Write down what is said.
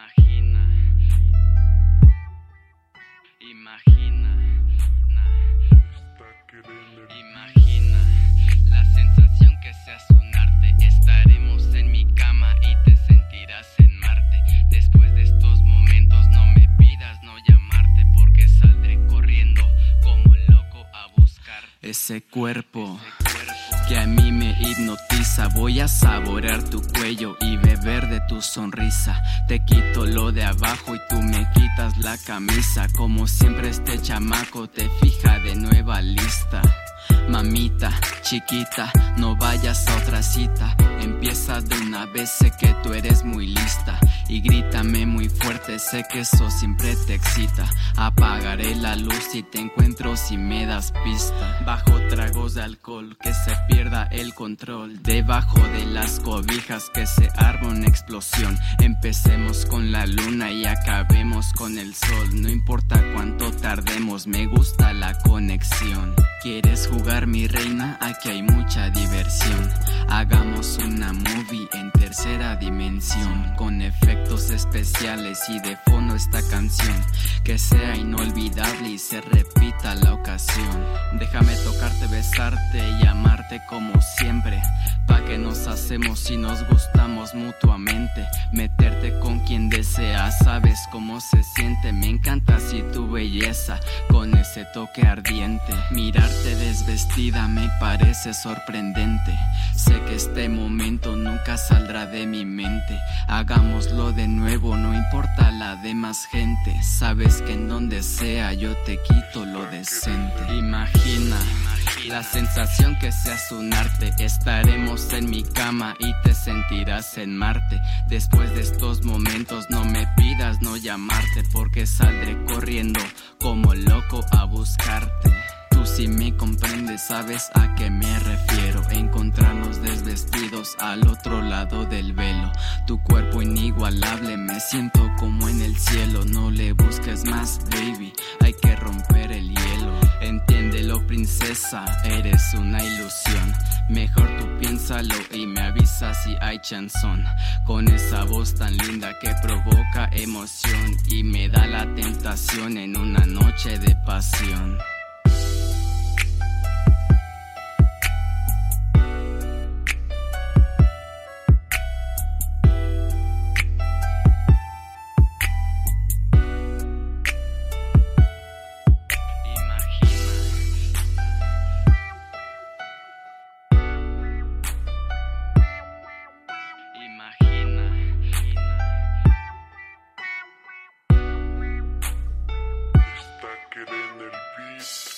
Imagina, imagina, imagina la sensación que seas un arte. Estaremos en mi cama y te sentirás en Marte. Después de estos momentos no me pidas no llamarte porque saldré corriendo como loco a buscar. Ese cuerpo que a mí me hipnotiza. Voy a saborear tu cuello y beber de tu sonrisa. Te quito lo de abajo y tú me quitas la camisa. Como siempre este chamaco te fija de nueva lista. Mamita, chiquita, no vayas a otra cita. Empieza de una vez, sé que tú eres muy lista. Y grítame muy fuerte, sé que eso siempre te excita. Apagaré la luz si te encuentro si me das pista. Bajo tragos de alcohol, que se pierda el control. Debajo de las cobijas, que se arme una explosión. Empecemos con la luna y acabemos con el sol. No importa cuánto tardemos, me gusta la conexión. ¿Quieres jugar mi reina? Aquí hay mucha diversión. Hagamos una movie en tercera dimensión con efectos especiales y de fondo esta canción que sea inolvidable y se repita la ocasión. Déjame tocarte, besarte y amarte como siempre. Que nos hacemos si nos gustamos mutuamente. Meterte con quien deseas, sabes cómo se siente. Me encanta si tu belleza con ese toque ardiente. Mirarte desvestida me parece sorprendente. Sé que este momento nunca saldrá de mi mente. Hagámoslo de nuevo, no importa la demás gente. Sabes que en donde sea yo te quito lo decente. Imagina. La sensación que seas un arte, estaremos en mi cama y te sentirás en Marte. Después de estos momentos no me pidas no llamarte porque saldré corriendo como loco a buscarte. Tú si me comprendes sabes a qué me refiero. Encontrarnos desvestidos al otro lado del velo. Tu cuerpo inigualable me siento como en el cielo. No le busques más, baby. Hay que. Eres una ilusión. Mejor tú piénsalo y me avisa si hay chanzón. Con esa voz tan linda que provoca emoción y me da la tentación en una noche de pasión. quedé en el piso.